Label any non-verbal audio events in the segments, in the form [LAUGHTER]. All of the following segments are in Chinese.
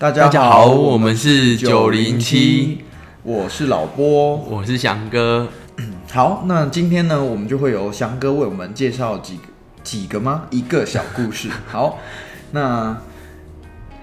大大家好，我们是九零七，我是老波。我是翔哥。[CLEARS THROAT] 好，那今天呢，我们就会由翔哥为我们介绍几个几个吗？一个小故事。好，那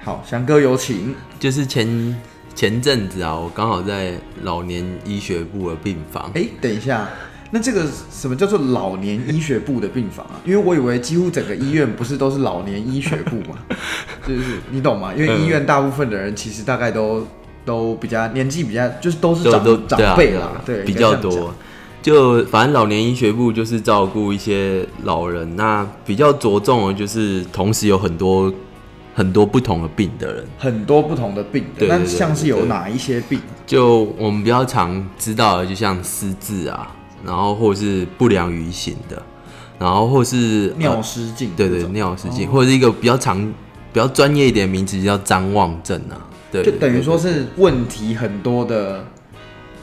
好，翔哥有请。就是前前阵子啊，我刚好在老年医学部的病房。哎、等一下，那这个什么叫做老年医学部的病房啊？因为我以为几乎整个医院不是都是老年医学部嘛，[LAUGHS] 就是你懂吗？因为医院大部分的人其实大概都都比较年纪比较，就是都是长长辈啦，对比较多。就反正老年医学部就是照顾一些老人，那比较着重的就是同时有很多很多不同的病的人。很多不同的病那像是有哪一些病？就我们比较常知道的，就像失智啊，然后或是不良于行的，然后或是呃尿失禁对对，尿失禁，哦或者是一个比较常、比较专业一点的名词叫张望症啊。对，就等于说是问题很多的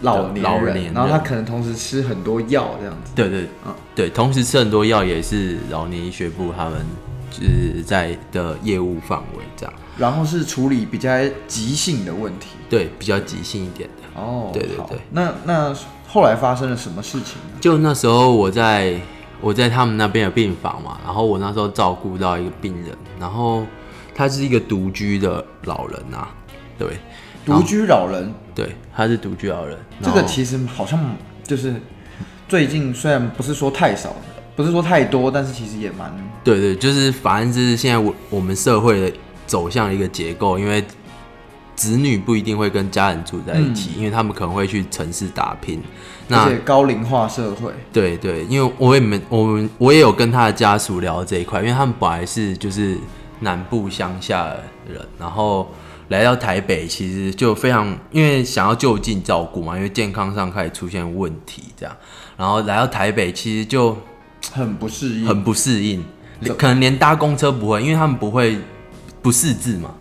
老年人，老年人然后他可能同时吃很多药这样子。对对嗯对，同时吃很多药也是老年医学部他们就是在的业务范围这样。然后是处理比较急性的问题。对，比较急性一点的。哦，好对对对那那后来发生了什么事情呢？就那时候我在我在他们那边的病房嘛，然后我那时候照顾到一个病人，然后他是一个独居的老人啊，对独居老人，对，他是独居老人。这个其实好像就是最近虽然不是说太少，不是说太多，但是其实也蛮对对，就是反正就是现在我我们社会的走向一个结构，因为子女不一定会跟家人住在一起，因为他们可能会去城市打拼。而那且高龄化社会，对对，因为我也没我们我也有跟他的家属聊这一块，因为他们本来是就是南部乡下的人，然后来到台北，其实就非常因为想要就近照顾嘛，因为健康上开始出现问题，这样，然后来到台北，其实就很不适应，很不适应，可能连搭公车不会，因为他们不会不识字嘛，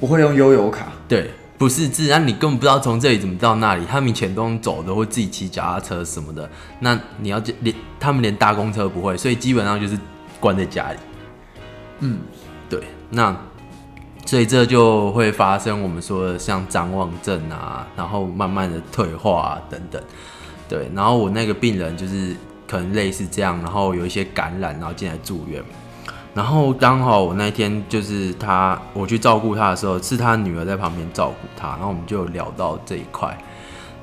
不会用悠游卡。对，不识字，那你根本不知道从这里怎么到那里，他们以前都用走的或自己骑脚踏车什么的，那你要连他们连搭公车不会，所以基本上就是关在家里。嗯，对，那所以这就会发生我们说的像张望症啊，然后慢慢的退化啊等等。对，然后我那个病人就是可能类似这样，然后有一些感染，然后进来住院。然后刚好我那天就是他，我去照顾他的时候，是他女儿在旁边照顾他，然后我们就聊到这一块，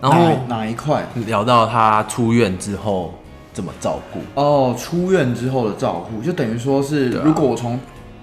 然后哪哪一块？聊到他出院之后怎么照顾。哦，出院之后的照顾，就等于说是，啊如果我从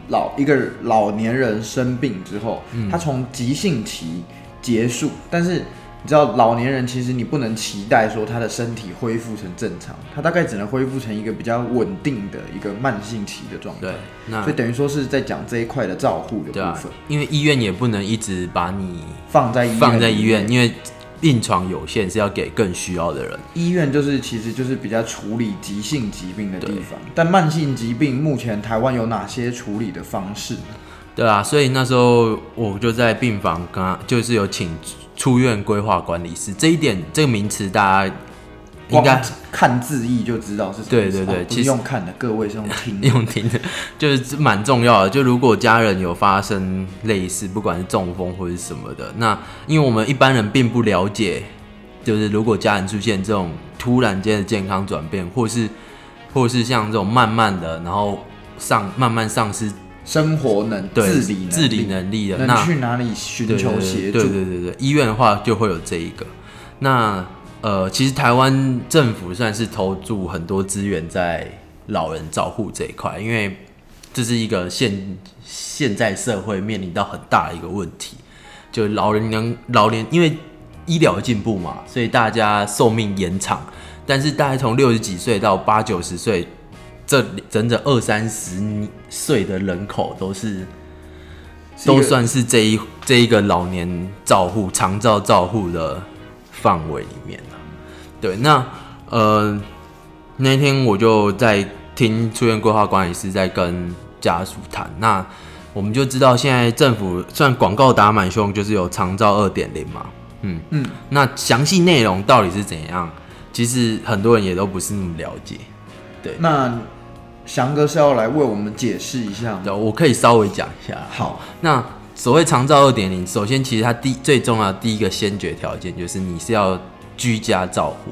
老一个老年人生病之后，嗯他从急性期结束，但是你知道老年人其实你不能期待说他的身体恢复成正常，他大概只能恢复成一个比较稳定的一个慢性期的状态对。，那所以等于说是在讲这一块的照护的部分，，因为医院也不能一直把你放在医院放在医院，因为病床有限，是要给更需要的人。医院就是其实就是比较处理急性疾病的地方，但慢性疾病目前台湾有哪些处理的方式呢？对啊，所以那时候我就在病房跟他，就是有请出院规划管理师这一点，这个名词大家应该看字义就知道是什么对对对其实用看的，各位是用听的。[LAUGHS] 用听的，就是蛮重要的。就如果家人有发生类似，不管是中风或者是什么的，那因为我们一般人并不了解，就是如果家人出现这种突然间的健康转变，或是或是像这种慢慢的，然后上慢慢丧失生活能对自理能力自理能力的，能那去哪里寻求协助？对对对对，医院的话就会有这一个。那呃，其实台湾政府算是投注很多资源在老人照护这一块，因为这是一个现现在社会面临到很大的一个问题，就老人能老年因为医疗进步嘛，所以大家寿命延长，但是大概从六十几岁到八九十岁，这整整二三十岁的人口都是是都算是这一这一个老年照护长照照护的范围里面啊。对，那呃那天我就在听出院规划管理师在跟家属谈，那我们就知道现在政府算广告打满胸，就是有长照二点零嘛，嗯嗯，那详细内容到底是怎样，其实很多人也都不是那么了解。对。那翔哥是要来为我们解释一下我可以稍微讲一下。好，那所谓长照二点零，首先其实它第最重要的第一个先决条件就是你是要居家照护，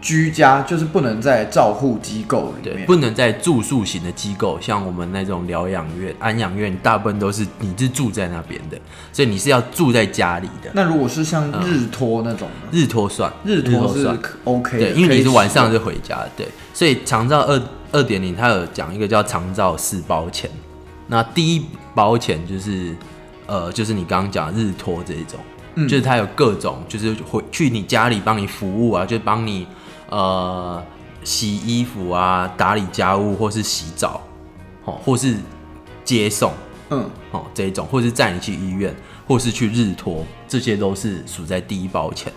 居家就是不能在照护机构里，面，不能在住宿型的机构，像我们那种疗养院、安养院，大部分都是你是住在那边的，所以你是要住在家里的。那如果是像日托那种呢？日托算，日托是，可 OK 的，对，因为你是晚上就回家，对，所以长照二二点零，它有讲一个叫长照四包钱。那第一包钱就是，呃，就是你刚刚讲的日托这一种，嗯就是它有各种，就是回去你家里帮你服务啊，就帮你呃洗衣服啊、打理家务，或是洗澡，哦，或是接送，嗯，哦这一种，或是载你去医院，或是去日托，这些都是属在第一包钱。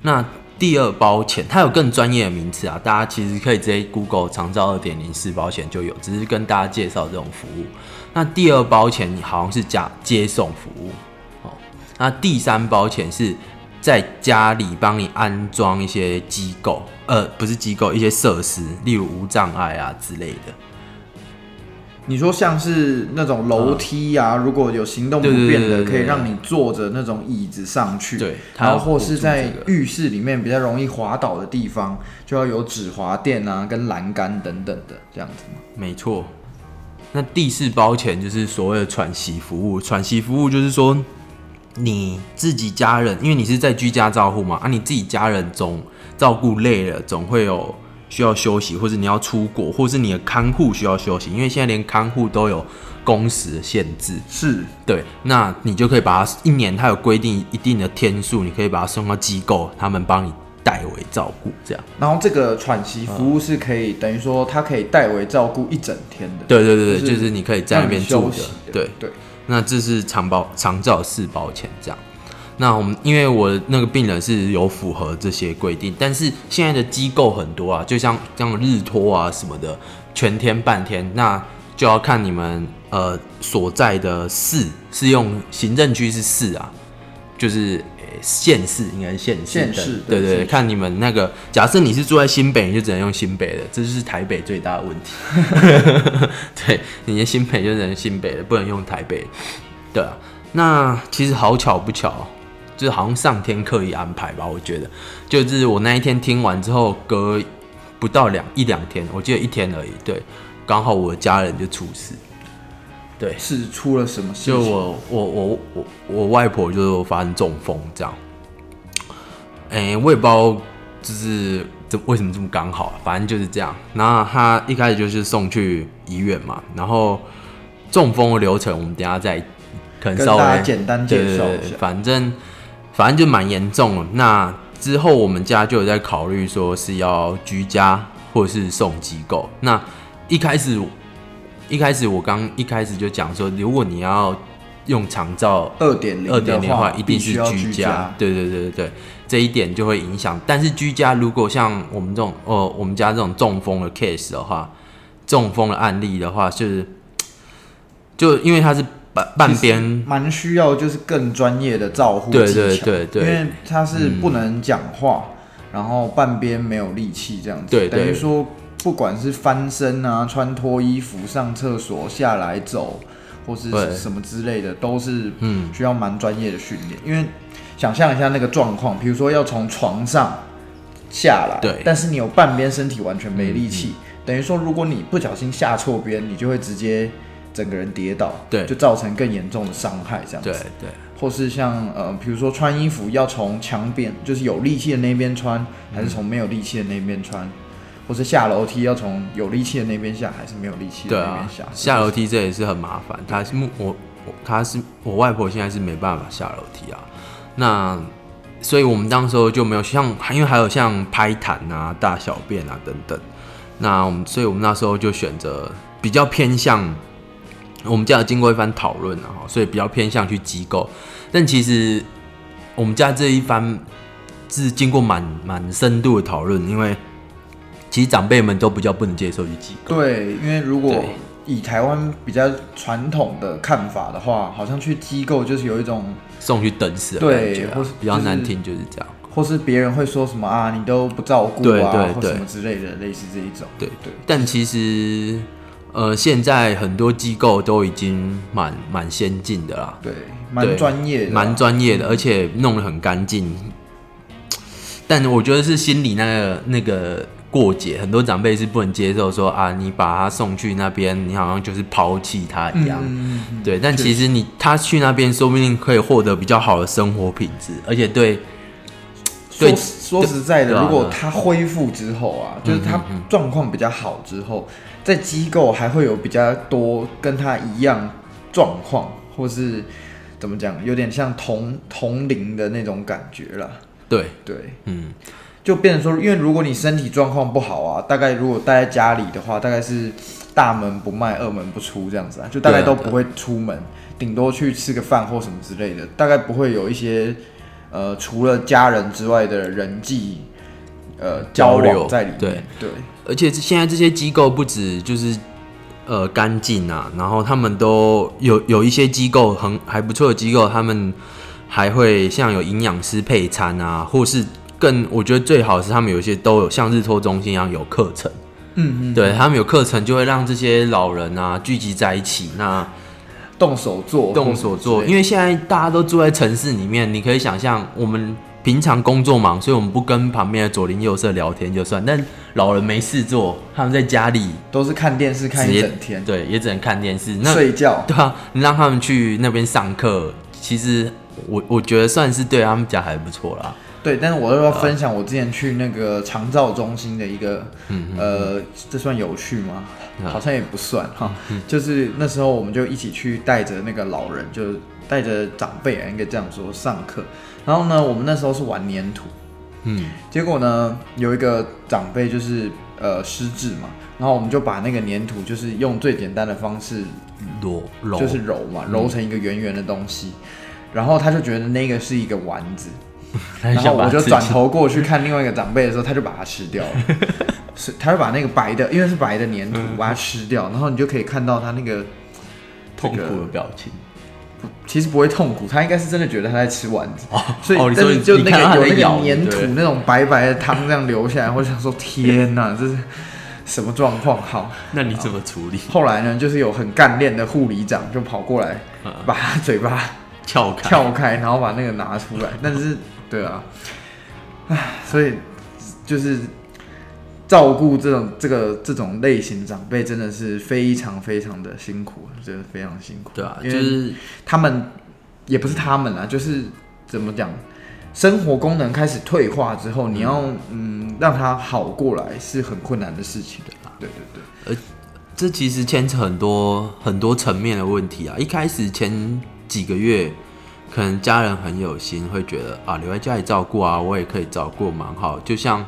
那第二包钱，它有更专业的名词啊，大家其实可以直接 Google 长照二点零四包钱就有，只是跟大家介绍这种服务。那第二包钱你好像是加接送服务，哦，那第三包钱是在家里帮你安装一些机构，呃，不是机构，一些设施，例如无障碍啊之类的。你说像是那种楼梯啊，如果有行动不便的，可以让你坐着那种椅子上去，对它然后或是在浴室里面比较容易滑倒的地方，就要有止滑垫啊、跟栏杆等等的这样子吗？没错，那第四包钱就是所谓的喘息服务。喘息服务就是说，你自己家人，因为你是在居家照护嘛，啊，你自己家人总照顾累了，总会有需要休息，或者你要出国，或是你的看护需要休息，因为现在连看护都有工时的限制。是，对，那你就可以把它一年，它有规定一定的天数，你可以把它送到机构，他们帮你代为照顾，这样。然后这个喘息服务是可以、等于说它可以代为照顾一整天的，对对对对，就是就是你可以在那边住的对。对，那这是长保长照四保险这样。那我们因为我那个病人是有符合这些规定，但是现在的机构很多啊，就像像日托啊什么的，全天半天，那就要看你们呃所在的市是用行政区是市啊，就是。县市应该是县市，县市对对，看你们那个，假设你是住在新北，你就只能用新北的，这就是台北最大的问题。[LAUGHS] 对，你的新北就只能新北的，不能用台北。对啊，那其实好巧不巧，就是好像上天刻意安排吧，我觉得，就是我那一天听完之后，隔不到两一两天，我记得一天而已，对，刚好我的家人就出事，对，是出了什么事情？就我我我我我外婆就发生中风这样，哎、我也不知道就是这为什么这么刚好，反正就是这样。然后她一开始就是送去医院嘛，然后中风的流程我们等一下再可能稍微简单介绍一下。反正反正就蛮严重了。那之后我们家就有在考虑说是要居家或者是送机构。那一开始一开始我刚一开始就讲说，如果你要用长照二点零二点零的话，一定是居居家。对对对对对，这一点就会影响。但是居家如果像我们这种呃我们家这种中风的 case 的话，中风的案例的话，就是就因为它是半半边。蛮需要就是更专业的照护对技巧，对对对嗯因为他是不能讲话，然后半边没有力气这样子，对对。等于说不管是翻身啊、穿脱衣服、上厕所、下来走，或是对什么之类的，都是嗯。需要蛮专业的训练。因为想象一下那个状况，比如说要从床上下来，对。但是你有半边身体完全没力气，嗯。等于说如果你不小心下错边，你就会直接整个人跌倒，对就造成更严重的伤害这样子。对对或是像呃，比如说穿衣服要从墙边，就是有力气的那边穿，还是从没有力气的那边穿，或是下楼梯要从有力气的那边下，还是没有力气的那边下？，下楼梯这也是很麻烦。他是我我他是我外婆现在是没办法下楼梯啊。那所以我们当时候就没有像，因为还有像拍痰啊、大小便啊等等。那我们所以我们那时候就选择比较偏向，我们家有经过一番讨论啊，所以比较偏向去机构。但其实我们家这一番是经过蛮蛮深度的讨论，因为其实长辈们都比较不能接受去机构。对，因为如果以台湾比较传统的看法的话，好像去机构就是有一种，送去等死的对感觉、啊或是，比较就是难听就是这样。或是别人会说什么啊，你都不照顾啊，对对对或什么之类的，类似这一种。对对，但其实，呃，现在很多机构都已经蛮蛮先进的啦，对，蛮专业的，蛮专业的，而且弄得很干净。但我觉得是心里那个那个过节，很多长辈是不能接受说啊，你把他送去那边，你好像就是抛弃他一样。对，但其实你他去那边，说不定可以获得比较好的生活品质，而且对说对说实在的，如果他恢复之后啊，就是他状况比较好之后，在机构还会有比较多跟他一样状况，或是怎么讲，有点像同同龄的那种感觉啦。对，对，嗯，就变成说，因为如果你身体状况不好啊，大概如果待在家里的话，大概是大门不迈，二门不出这样子啊，就大概都不会出门，顶多去吃个饭或什么之类的，大概不会有一些呃除了家人之外的人际呃交交流在里面。对对而且现在这些机构不止就是呃干净啊，然后他们都有有一些机构很还不错的机构，他们还会像有营养师配餐啊，或是更我觉得最好是他们有一些都有像日托中心一样有课程，嗯嗯，对他们有课程就会让这些老人啊聚集在一起，那动手做，动手做，因为为现在大家都住在城市里面，你可以想象我们。平常工作忙，所以我们不跟旁边的左邻右舍聊天就算。但老人没事做，他们在家里都是看电视看一整天，对，也只能看电视。那睡觉。对啊，你让他们去那边上课，其实我我觉得算是对他们家还不错啦。对，但是我又要分享我之前去那个长照中心的一个，呃，这算有趣吗？嗯好像也不算哈，就是那时候我们就一起去带着那个老人，就是带着长辈啊，应该这样说上课。然后呢，我们那时候是玩粘土，嗯，结果呢，有一个长辈就是呃失智嘛，然后我们就把那个粘土就是用最简单的方式揉揉。就是揉嘛，揉成一个圆圆的东西，然后他就觉得那个是一个丸子，[LAUGHS] 然后我就转头过去看另外一个长辈的时候，他就把它吃掉了。[LAUGHS] 是，他会把那个白的，因为是白的粘土，把它吃掉，然后你就可以看到他那个痛苦的表情。其实不会痛苦，他应该是真的觉得他在吃丸子，哦所以哦你说但是就那个有那个粘土那种白白的汤这样流下来，我就想说天哪，[LAUGHS] 这是什么状况？好，那你怎么处理？后来呢，就是有很干练的护理长就跑过来，嗯把他嘴巴撬开，撬开，然后把那个拿出来。但是，对啊，唉，所以就是照顾这种这个这种类型长辈，真的是非常非常的辛苦，真的非常辛苦。对啊，就是他们也不是他们啊，就是怎么讲，生活功能开始退化之后，你要嗯让他好过来是很困难的事情的。对对对，而这其实牵扯很多很多层面的问题啊。一开始前几个月，可能家人很有心，会觉得啊留在家里照顾啊，我也可以照顾蛮好，就像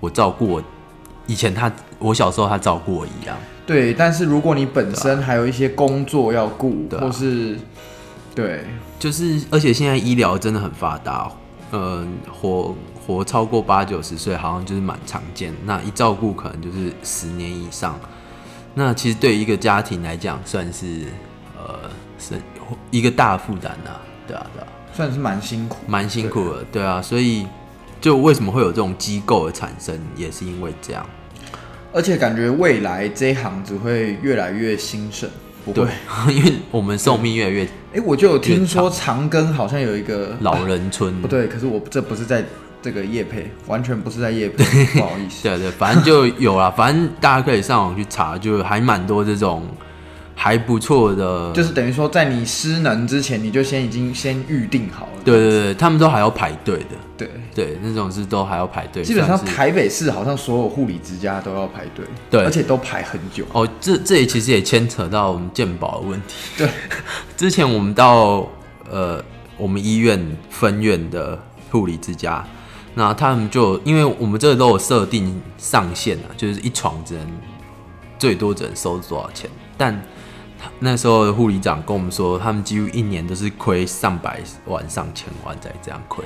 我照顾我以前他我小时候他照顾我一样。对，但是如果你本身还有一些工作要顾，对啊或是对就是，而且现在医疗真的很发达，呃，活活超过八九十岁，好像就是蛮常见。那一照顾可能就是十年以上。那其实对于一个家庭来讲，算是呃是一个大负担呐，对啊，对啊，算是蛮辛苦。蛮辛苦的，对啊。所以就为什么会有这种机构的产生，也是因为这样。而且感觉未来这一行只会越来越兴盛，不会。，[LAUGHS] 因为我们寿命越来越哎、我就有听说长庚好像有一个老人村，不对，可是我这不是在这个业配，完全不是在业配，[LAUGHS] 不好意思。对对，反正就有啦，反正大家可以上网去查，就还蛮多这种还不错的，就是等于说，在你失能之前，你就先已经先预定好了。对对对，他们都还要排队的，对，对，那种是都还要排队，基本上台北市好像所有护理之家都要排队，对而且都排很久。哦，这这也其实也牵扯到我们健保的问题。对，[LAUGHS] 之前我们到呃我们医院分院的护理之家，那他们就因为我们这个都有设定上限啊，就是一床只能最多只能收多少钱，但他那时候的护理长跟我们说，他们几乎一年都是亏上百万、上千万在这样亏。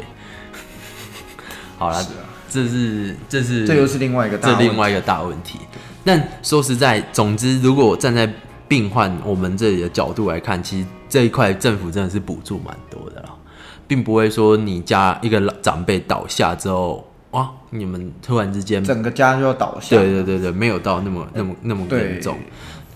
[LAUGHS] 好了，是啊这是这是这又是另外一个大这另外一个大问题。但说实在，总之，如果站在病患我们这里的角度来看，其实这一块政府真的是补助蛮多的啦，并不会说你家一个老长辈倒下之后，哇，你们突然之间，整个家就要倒下。对对对对，没有到那么那么那么对严重。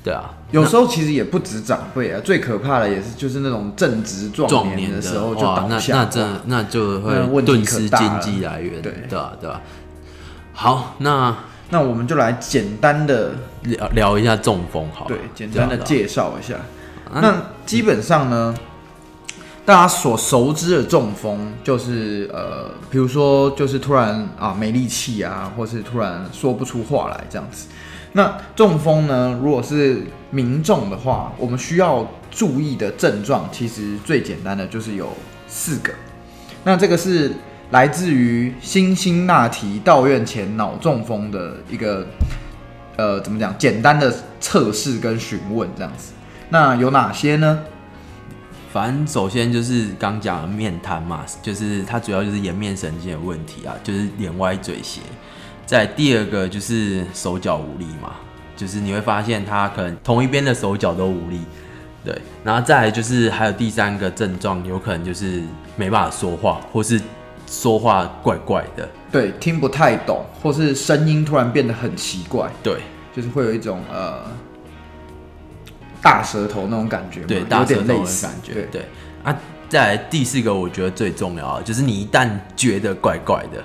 对啊，有时候其实也不止长辈啊，最可怕的也是就是那种正值壮壮年年的时候就倒下，那那这那就那会顿失可大了经济来源，对对啊，对啊。好，那那我们就来简单的聊聊一下中风好了，对简单的介绍一下。啊那基本上呢，大家所熟知的中风就是呃，比如说就是突然啊没力气啊，或是突然说不出话来这样子。那中风呢，如果是民众的话，我们需要注意的症状，其实最简单的就是有四个。那这个是来自于辛辛那提道院前脑中风的一个呃怎么讲简单的测试跟询问这样子。那有哪些呢？反正首先就是刚讲的面瘫嘛，就是它主要就是颜面神经的问题啊，就是脸歪嘴斜。再第二个就是手脚无力嘛，就是你会发现他可能同一边的手脚都无力，对。然后再来就是还有第三个症状，有可能就是没办法说话，或是说话怪怪的，对，听不太懂，或是声音突然变得很奇怪，对就是会有一种呃大舌头那种感觉，对，有大舌头的感觉，对对。啊，再来第四个，我觉得最重要的就是你一旦觉得怪怪的，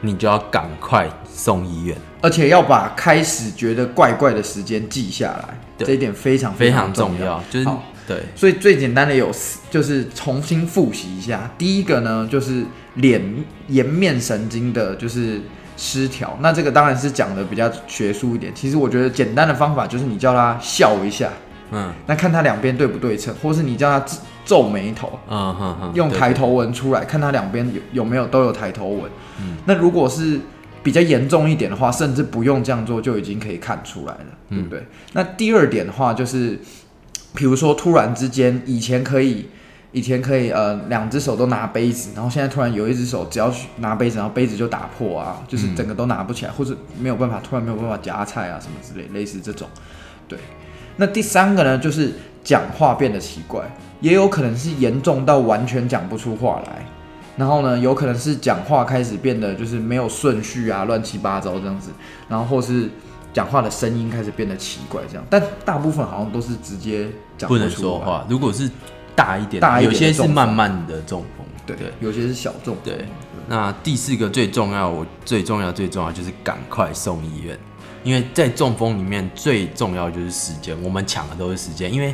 你就要赶快送医院。而且要把开始觉得怪怪的时间记下来，这一点非常非常重要，。就是对所以最简单的有，就是重新复习一下。第一个呢，就是脸颜面神经的，就是失调。那这个当然是讲的比较学术一点。其实我觉得简单的方法就是你叫他笑一下，嗯那看他两边对不对称，或是你叫他皱眉头，嗯哼哼，对用抬头纹出来，看他两边有有没有都有抬头纹。那如果是比较严重一点的话，甚至不用这样做就已经可以看出来了，对不对？那第二点的话就是，比如说突然之间，以前可以。以前可以呃两只手都拿杯子，然后现在突然有一只手只要去拿杯子，然后杯子就打破啊，就是整个都拿不起来，或者没有办法，突然没有办法夹菜啊什么之类，类似这种。对，那第三个呢，就是讲话变得奇怪，也有可能是严重到完全讲不出话来，然后呢，有可能是讲话开始变得就是没有顺序啊，乱七八糟这样子，然后或是讲话的声音开始变得奇怪这样，但大部分好像都是直接讲不能说话。如果是大一点，大一点有些是慢慢的中风。对对有些是小众，对，那第四个最重要，我最重要最重要就是赶快送医院，因为在中风里面最重要就是时间，我们抢的都是时间，因为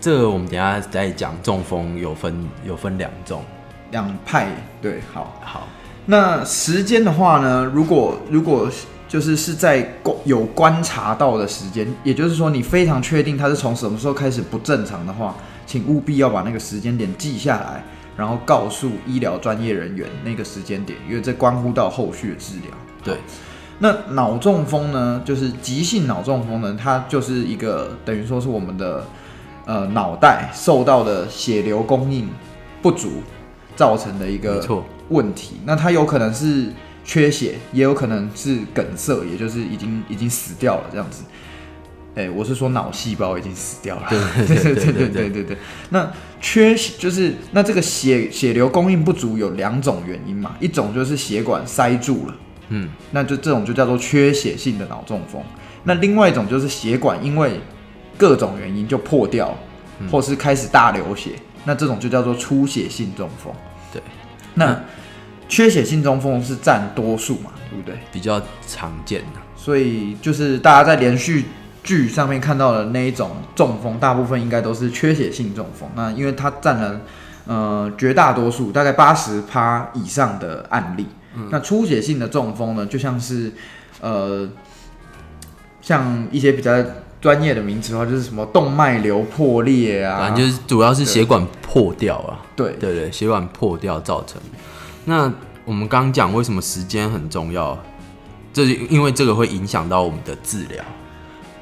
这个我们等一下再讲，中风有分有分两种。两派对，好。好，那时间的话呢，如果如果就是是在有观察到的时间，也就是说你非常确定它是从什么时候开始不正常的话，请务必要把那个时间点记下来，然后告诉医疗专业人员那个时间点，因为这关乎到后续的治疗。对，那脑中风呢，就是急性脑中风呢，它就是一个等于说是我们的呃脑袋受到的血流供应不足造成的一个，问题。那它有可能是缺血，也有可能是梗塞，也就是已经已经死掉了这样子。哎、我是说脑细胞已经死掉了。对 [LAUGHS] 对对对对对对。那缺血就是那这个血血流供应不足有两种原因嘛，一种就是血管塞住了。嗯，那就这种就叫做缺血性的脑中风。那另外一种就是血管因为各种原因就破掉，嗯或是开始大流血，那这种就叫做出血性中风。对，那缺血性中风是占多数嘛，对不对？比较常见的。所以就是大家在连续剧上面看到的那一种中风，大部分应该都是缺血性中风。那因为它占了呃绝大多数，大概八十趴以上的案例。那出血性的中风呢，就像是呃像一些比较专业的名词的话，就是什么动脉瘤破裂啊，反正就是主要是血管破掉啊。对对对，血管破掉造成。那我们刚刚讲为什么时间很重要，这是因为这个会影响到我们的治疗。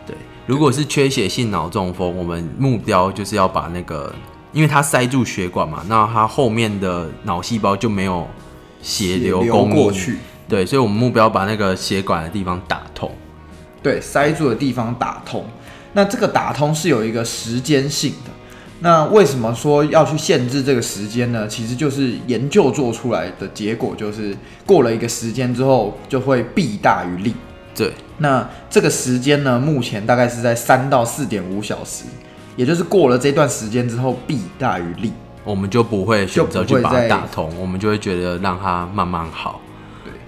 对，如果是缺血性脑中风，我们目标就是要把那个，因为它塞住血管嘛，那它后面的脑细胞就没有血流流。过去，对，所以我们目标把那个血管的地方打通。对，塞住的地方打通。那这个打通是有一个时间性的。那为什么说要去限制这个时间呢？其实就是研究做出来的结果，就是过了一个时间之后，就会弊大于利。对，那这个时间呢，目前大概是在三到四点五小时，也就是过了这段时间之后，弊大于利。我们就不会选择去把它打通，我们就会觉得让它慢慢好对。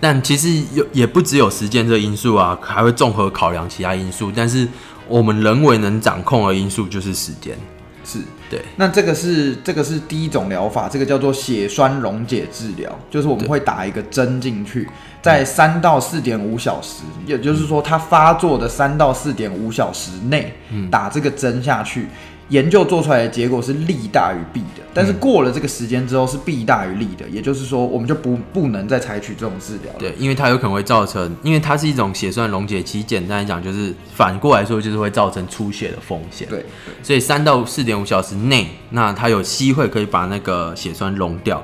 但其实有也不只有时间这个因素啊，还会综合考量其他因素。但是我们人为能掌控的因素就是时间。是，对，那这个是这个是第一种疗法，这个叫做血栓溶解治疗，就是我们会打一个针进去，在三到四点五小时，也就是说它发作的三到四点五小时内，打这个针下去。研究做出来的结果是利大于弊的，但是过了这个时间之后是弊大于利的，也就是说我们就不不能再采取这种治疗了。对，因为它有可能会造成，因为它是一种血栓溶解，其实简单来讲就是反过来说就是会造成出血的风险。对，所以三到四点五小时内，那它有机会可以把那个血栓溶掉。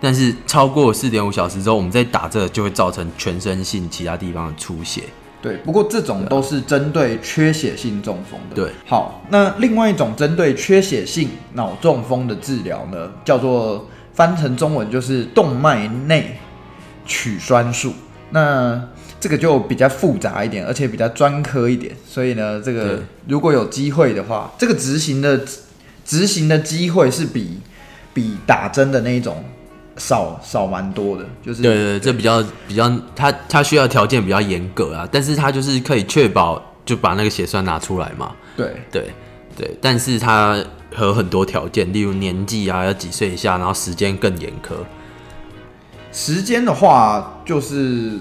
但是超过四点五小时之后，我们再打这个就会造成全身性其他地方的出血。对，不过这种都是针对缺血性中风的。对，好，那另外一种针对缺血性脑中风的治疗呢，叫做翻成中文就是动脉内取栓术。那这个就比较复杂一点，而且比较专科一点，所以呢，这个如果有机会的话，这个执行的执行的机会是比比打针的那一种少少蛮多的，就是对对，对这比较比较，它它需要条件比较严格啊，但是它就是可以确保就把那个血栓拿出来嘛。对对对，但是它和很多条件，例如年纪啊，要几岁以下，然后时间更严苛。时间的话，就是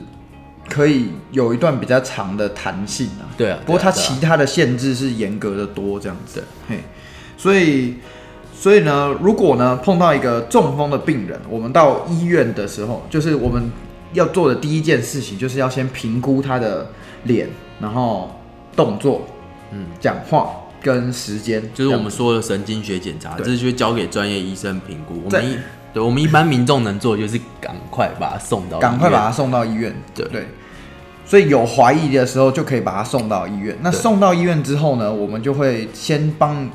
可以有一段比较长的弹性啊。对啊不过它其他的限制是严格的多，这样子。嘿，所以所以呢，如果呢碰到一个中风的病人，我们到医院的时候，就是我们要做的第一件事情，就是要先评估他的脸，然后动作，嗯，讲话跟时间，就是我们说的神经学检查，对这就交给专业医生评估。我们一对我们一般民众能做的就是赶快把他送到，赶快把他送到医院。对对，所以有怀疑的时候就可以把他送到医院。那送到医院之后呢，我们就会先帮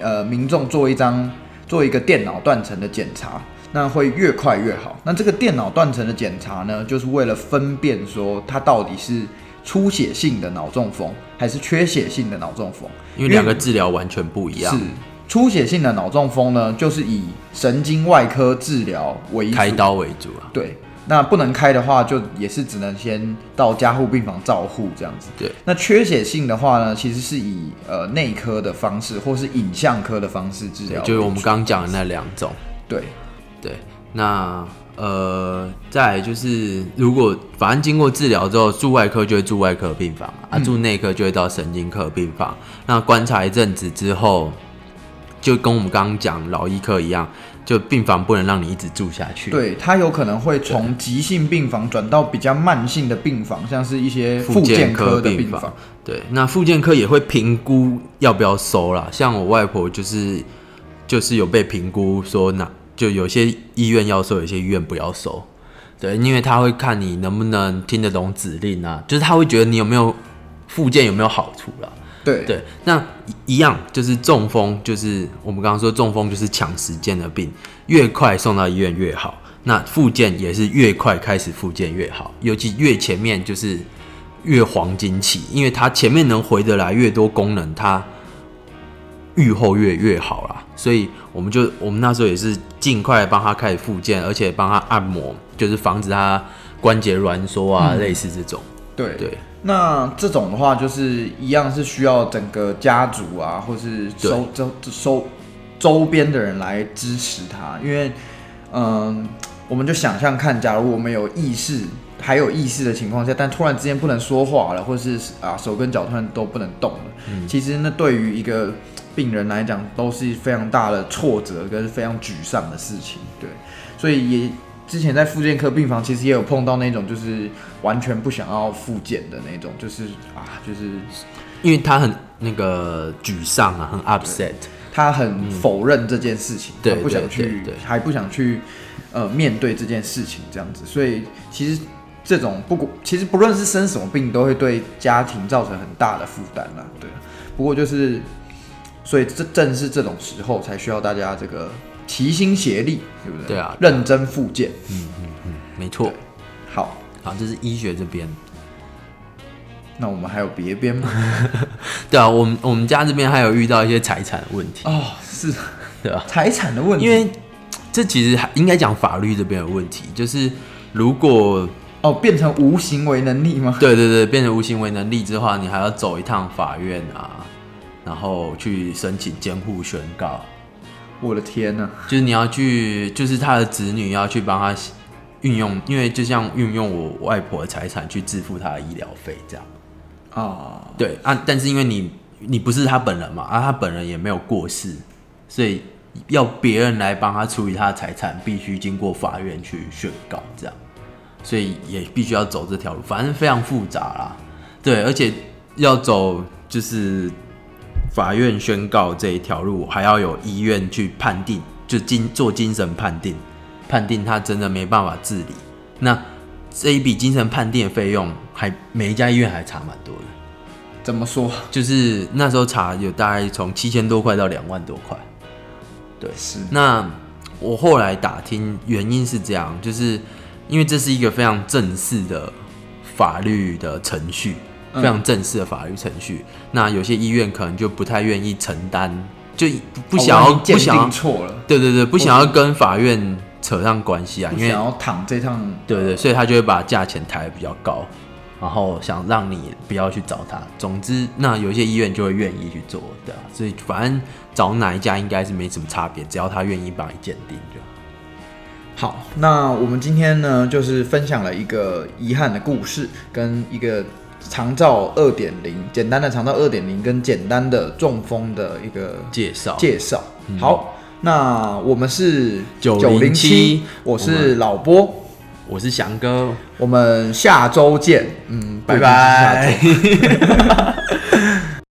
呃民众做一张做一个电脑断层的检查，那会越快越好。那这个电脑断层的检查呢，就是为了分辨说它到底是出血性的脑中风还是缺血性的脑中风，因为两个治疗完全不一样是。出血性的脑中风呢，就是以神经外科治疗为主开刀为主啊。对，那不能开的话，就也是只能先到加护病房照护这样子。对，那缺血性的话呢，其实是以呃内科的方式或是影像科的方式治疗，就是我们刚刚讲的那两种。对对，那呃，再来就是，如果反正经过治疗之后，住外科就会住外科病房嘛啊，住内科就会到神经科病房。那观察一阵子之后，就跟我们刚刚讲老医科一样，就病房不能让你一直住下去。，对，它有可能会从急性病房转到比较慢性的病房，像是一些复复健健科科的病房。对，那复健科也会评估要不要收啦。像我外婆就是就是有被评估说哪就有些医院要收，有些医院不要收。对，因为他会看你能不能听得懂指令啊，就是他会觉得你有没有复健有没有好处啦。对对，那一样就是中风，就是我们刚刚说中风就是抢时间的病，越快送到医院越好。那复健也是越快开始复健越好，尤其越前面就是越黄金期，因为它前面能回得来越多功能，它愈后越越好啦。所以我们就我们那时候也是尽快帮他开始复健，而且帮他按摩，就是防止他关节挛缩啊，类似这种。对。对。那这种的话，就是一样是需要整个家族啊，或是周周周周边的人来支持他，因为嗯，我们就想象看，假如我们有意识，还有意识的情况下，但突然之间不能说话了，或是啊手跟脚突然都不能动了，其实那对于一个病人来讲，都是非常大的挫折跟非常沮丧的事情，对，所以也。之前在复健科病房，其实也有碰到那种就是完全不想要复健的那种，就是啊，就是因为他很那个沮丧啊，很 upset。他很否认这件事情，对他不想对去还不想去呃面对这件事情，这样子。所以其实这种不管其实不论是生什么病，都会对家庭造成很大的负担啦。对，不过就是，所以这正是这种时候才需要大家这个齐心协力，对不对？对啊认真复健。嗯嗯没错。好，好，这是医学这边。那我们还有别边吗？[LAUGHS] 对啊，我们我们家这边还有遇到一些财产的问题，哦，是对吧、财产的问题，因为这其实还应该讲法律这边的问题，就是如果哦变成无行为能力吗？对对对变成无行为能力之后，你还要走一趟法院啊，然后去申请监护宣告，我的天呐、就是你要去，就是他的子女要去帮他运用，因为就像运用我外婆的财产去支付他的医疗费这样。哦，对啊，但是因为你你不是他本人嘛，啊，他本人也没有过世，所以要别人来帮他处理他的财产，必须经过法院去宣告这样，所以也必须要走这条路，反正非常复杂啦。对，而且要走就是法院宣告这一条路，还要有医院去判定，就精做精神判定，判定他真的没办法自理。那这一笔精神判定的费用，还每一家医院还差蛮多的。怎么说？就是那时候查有大概从七千多块到两万多块。对，是那我后来打听，原因是这样，就是因为这是一个非常正式的法律的程序，嗯非常正式的法律程序。那有些医院可能就不太愿意承担，就不想要、不想错了，对对对，不想要跟法院扯上关系啊，因为想要躺这趟对对，所以他就会把价钱抬得比较高，然后想让你不要去找他。总之，那有些医院就会愿意去做，对啊，所以反正找哪一家应该是没什么差别，只要他愿意帮你鉴定就好。好，那我们今天呢，就是分享了一个遗憾的故事，跟一个长照二点零，简单的长照二点零，跟简单的中风的一个介绍介绍。好，那我们是九零七我是老波，我是翔哥，我们下周见。嗯，拜拜。[LAUGHS]